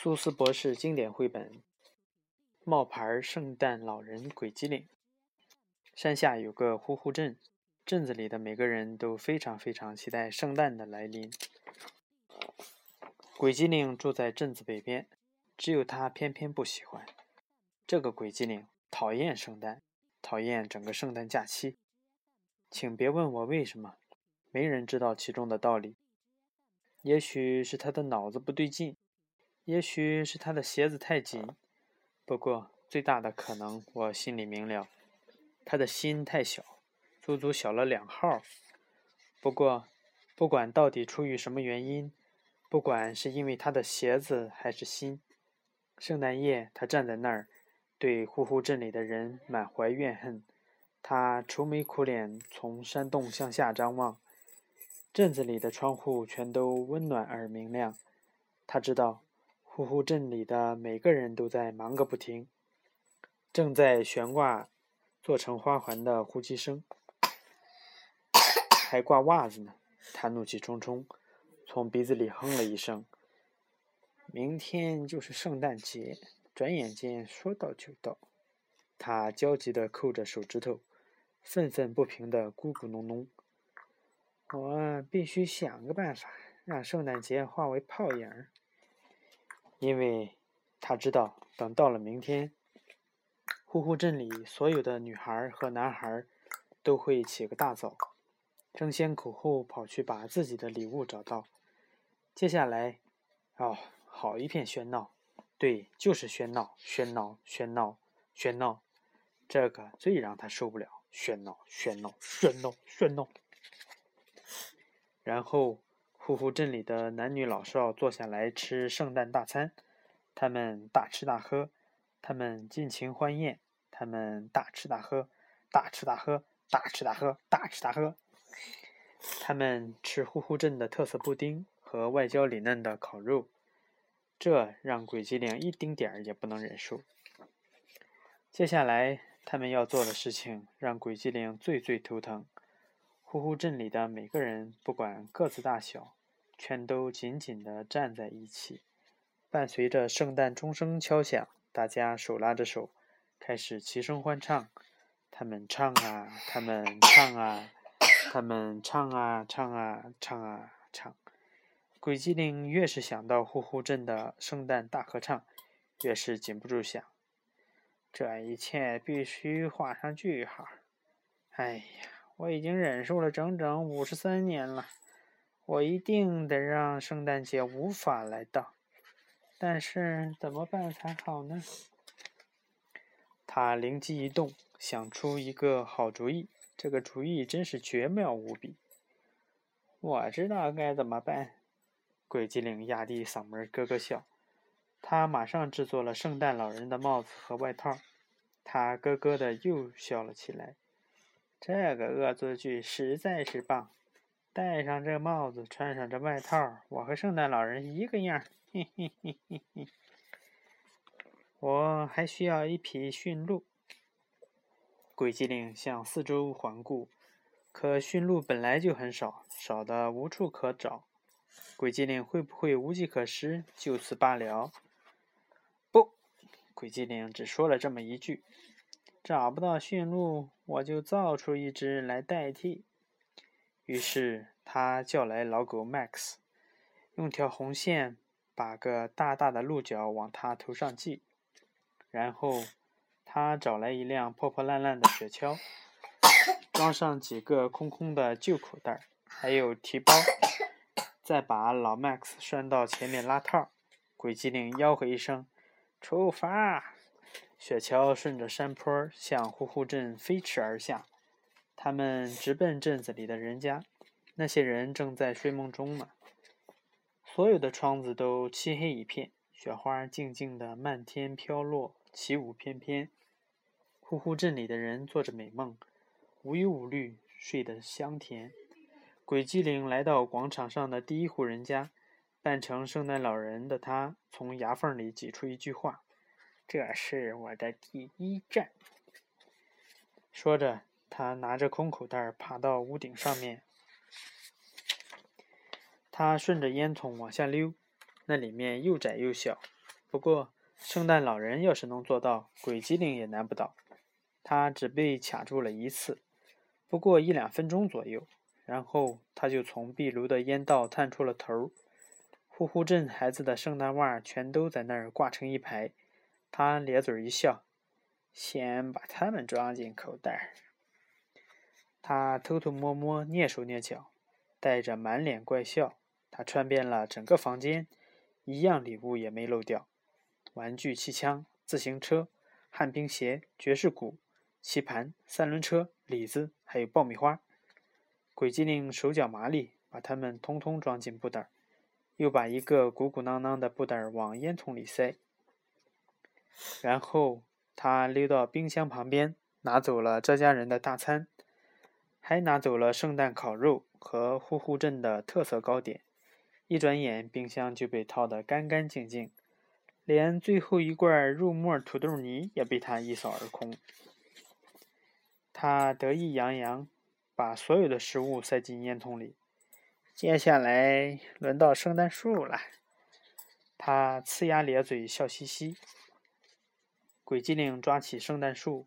苏斯博士经典绘本《冒牌圣诞老人鬼机灵》。山下有个呼呼镇，镇子里的每个人都非常非常期待圣诞的来临。鬼机灵住在镇子北边，只有他偏偏不喜欢。这个鬼机灵讨厌圣诞，讨厌整个圣诞假期。请别问我为什么，没人知道其中的道理。也许是他的脑子不对劲，也许是他的鞋子太紧。不过最大的可能，我心里明了，他的心太小，足足小了两号。不过，不管到底出于什么原因，不管是因为他的鞋子还是心，圣诞夜他站在那儿，对呼呼镇里的人满怀怨恨。他愁眉苦脸，从山洞向下张望。镇子里的窗户全都温暖而明亮。他知道，呼呼镇里的每个人都在忙个不停，正在悬挂做成花环的呼吸声，还挂袜子呢。他怒气冲冲，从鼻子里哼了一声：“明天就是圣诞节，转眼间说到就到。”他焦急地扣着手指头，愤愤不平地咕咕哝哝。我必须想个办法，让圣诞节化为泡影儿。因为他知道，等到了明天，呼呼镇里所有的女孩和男孩都会起个大早，争先恐后跑去把自己的礼物找到。接下来，哦，好一片喧闹，对，就是喧闹，喧闹，喧闹，喧闹，这个最让他受不了，喧闹，喧闹，喧闹，喧闹。然后，呼呼镇里的男女老少坐下来吃圣诞大餐，他们大吃大喝，他们尽情欢宴，他们大吃大喝，大吃大喝，大吃大喝，大吃大喝。他们吃呼呼镇的特色布丁和外焦里嫩的烤肉，这让鬼机灵一丁点儿也不能忍受。接下来他们要做的事情让鬼机灵最最头疼。呼呼镇里的每个人，不管个子大小，全都紧紧地站在一起。伴随着圣诞钟声敲响，大家手拉着手，开始齐声欢唱。他们唱啊，他们唱啊，他们唱啊，唱啊，唱啊，唱。鬼机灵越是想到呼呼镇的圣诞大合唱，越是禁不住想：这一切必须画上句号。哎呀！我已经忍受了整整五十三年了，我一定得让圣诞节无法来到。但是怎么办才好呢？他灵机一动，想出一个好主意。这个主意真是绝妙无比。我知道该怎么办。鬼机灵压低嗓门咯咯笑。他马上制作了圣诞老人的帽子和外套。他咯咯的又笑了起来。这个恶作剧实在是棒！戴上这帽子，穿上这外套，我和圣诞老人一个样。嘿嘿嘿嘿嘿。我还需要一匹驯鹿。鬼机灵向四周环顾，可驯鹿本来就很少，少的无处可找。鬼机灵会不会无计可施，就此罢了？不，鬼机灵只说了这么一句。找不到驯鹿，我就造出一只来代替。于是他叫来老狗 Max，用条红线把个大大的鹿角往他头上系。然后他找来一辆破破烂烂的雪橇，装上几个空空的旧口袋，还有提包，再把老 Max 拴到前面拉套。鬼机灵吆喝一声：“出发！”雪橇顺着山坡向呼呼镇飞驰而下，他们直奔镇子里的人家。那些人正在睡梦中呢。所有的窗子都漆黑一片，雪花静静地漫天飘落，起舞翩翩。呼呼镇里的人做着美梦，无忧无虑，睡得香甜。鬼机灵来到广场上的第一户人家，扮成圣诞老人的他从牙缝里挤出一句话。这是我的第一站。说着，他拿着空口袋爬到屋顶上面。他顺着烟囱往下溜，那里面又窄又小，不过，圣诞老人要是能做到，鬼机灵也难不倒。他只被卡住了一次，不过一两分钟左右，然后他就从壁炉的烟道探出了头。呼呼镇孩子的圣诞袜全都在那儿挂成一排，他咧嘴一笑，先把它们装进口袋儿。他偷偷摸摸、蹑手蹑脚，带着满脸怪笑，他穿遍了整个房间，一样礼物也没漏掉。玩具气枪、自行车、旱冰鞋、爵士鼓、棋盘、三轮车、李子，还有爆米花。鬼机灵手脚麻利，把它们通通装进布袋，又把一个鼓鼓囊囊的布袋往烟囱里塞。然后他溜到冰箱旁边，拿走了这家人的大餐，还拿走了圣诞烤肉和呼呼镇的特色糕点。一转眼，冰箱就被掏得干干净净。连最后一罐肉末土豆泥也被他一扫而空。他得意洋洋，把所有的食物塞进烟筒里。接下来轮到圣诞树了。他呲牙咧嘴，笑嘻嘻。鬼机灵抓起圣诞树，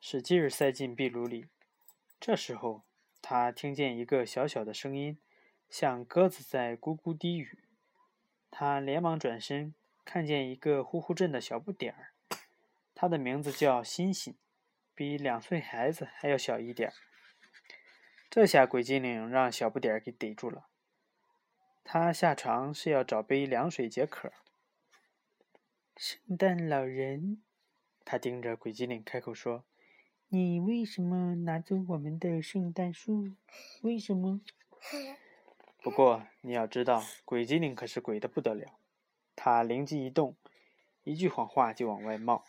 使劲儿塞进壁炉里。这时候，他听见一个小小的声音，像鸽子在咕咕低语。他连忙转身。看见一个呼呼镇的小不点儿，他的名字叫欣欣，比两岁孩子还要小一点儿。这下鬼精灵让小不点儿给逮住了。他下床是要找杯凉水解渴。圣诞老人，他盯着鬼精灵开口说：“你为什么拿走我们的圣诞树？为什么？”不过你要知道，鬼精灵可是鬼的不得了。他灵机一动，一句谎话就往外冒。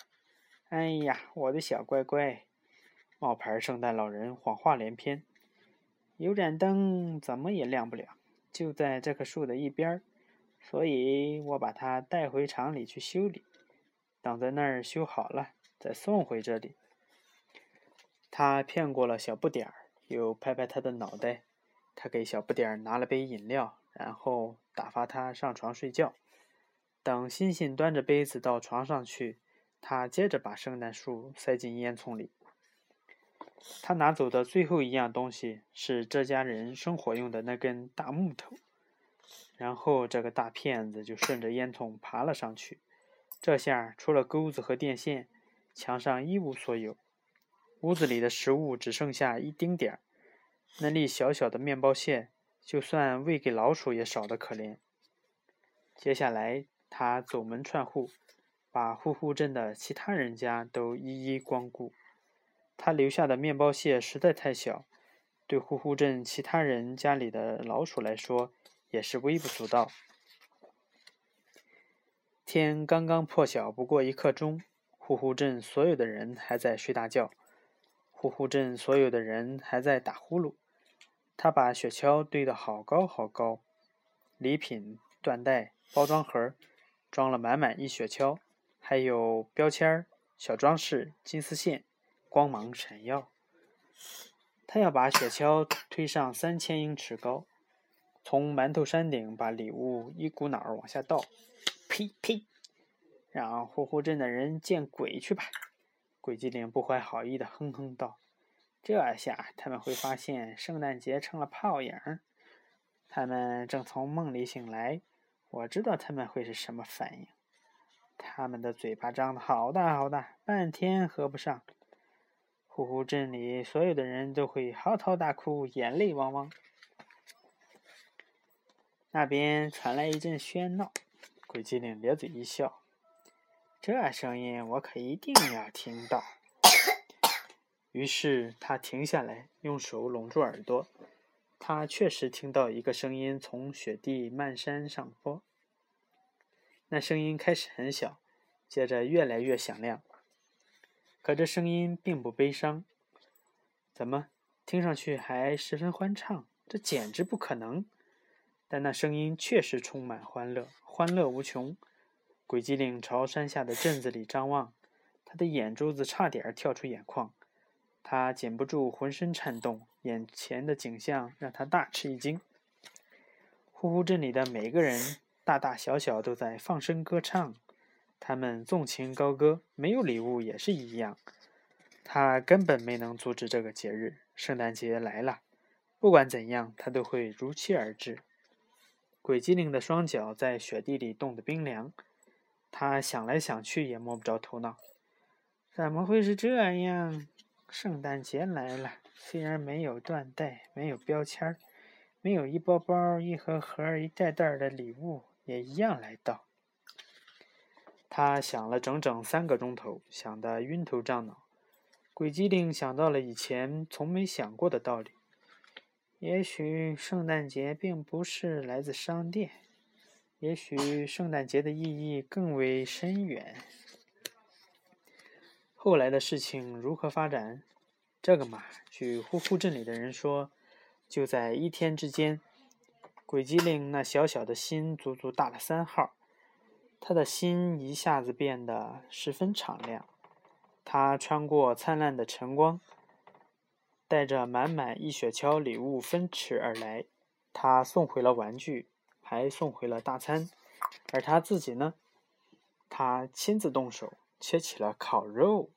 哎呀，我的小乖乖！冒牌圣诞老人谎话连篇。有盏灯怎么也亮不了，就在这棵树的一边儿，所以我把它带回厂里去修理。等在那儿修好了，再送回这里。他骗过了小不点儿，又拍拍他的脑袋。他给小不点儿拿了杯饮料，然后打发他上床睡觉。等星星端着杯子到床上去，他接着把圣诞树塞进烟囱里。他拿走的最后一样东西是这家人生火用的那根大木头。然后这个大骗子就顺着烟囱爬了上去。这下除了钩子和电线，墙上一无所有。屋子里的食物只剩下一丁点儿，那粒小小的面包屑，就算喂给老鼠也少得可怜。接下来。他走门串户，把呼呼镇的其他人家都一一光顾。他留下的面包屑实在太小，对呼呼镇其他人家里的老鼠来说也是微不足道。天刚刚破晓不过一刻钟，呼呼镇所有的人还在睡大觉，呼呼镇所有的人还在打呼噜。他把雪橇堆得好高好高，礼品、缎带、包装盒。装了满满一雪橇，还有标签、小装饰、金丝线，光芒闪耀。他要把雪橇推上三千英尺高，从馒头山顶把礼物一股脑儿往下倒。呸呸！让呼呼镇的人见鬼去吧！鬼机灵不怀好意的哼哼道：“这下他们会发现圣诞节成了泡影。他们正从梦里醒来。”我知道他们会是什么反应，他们的嘴巴张得好大好大，半天合不上。呼呼镇里所有的人都会嚎啕大哭，眼泪汪汪。那边传来一阵喧闹，鬼机灵咧嘴一笑：“这声音我可一定要听到。”于是他停下来，用手拢住耳朵。他确实听到一个声音从雪地漫山上坡。那声音开始很小，接着越来越响亮。可这声音并不悲伤，怎么听上去还十分欢畅？这简直不可能！但那声音确实充满欢乐，欢乐无穷。鬼机灵朝山下的镇子里张望，他的眼珠子差点跳出眼眶。他禁不住浑身颤动，眼前的景象让他大吃一惊。呼呼镇里的每个人，大大小小都在放声歌唱，他们纵情高歌，没有礼物也是一样。他根本没能阻止这个节日。圣诞节来了，不管怎样，他都会如期而至。鬼机灵的双脚在雪地里冻得冰凉，他想来想去也摸不着头脑。怎么会是这样？圣诞节来了，虽然没有缎带，没有标签儿，没有一包包、一盒盒、一袋袋的礼物，也一样来到。他想了整整三个钟头，想得晕头胀脑。鬼机灵想到了以前从没想过的道理：也许圣诞节并不是来自商店，也许圣诞节的意义更为深远。后来的事情如何发展？这个嘛，据呼呼镇里的人说，就在一天之间，鬼机灵那小小的心足足大了三号，他的心一下子变得十分敞亮。他穿过灿烂的晨光，带着满满一雪橇礼物飞驰而来。他送回了玩具，还送回了大餐。而他自己呢？他亲自动手切起了烤肉。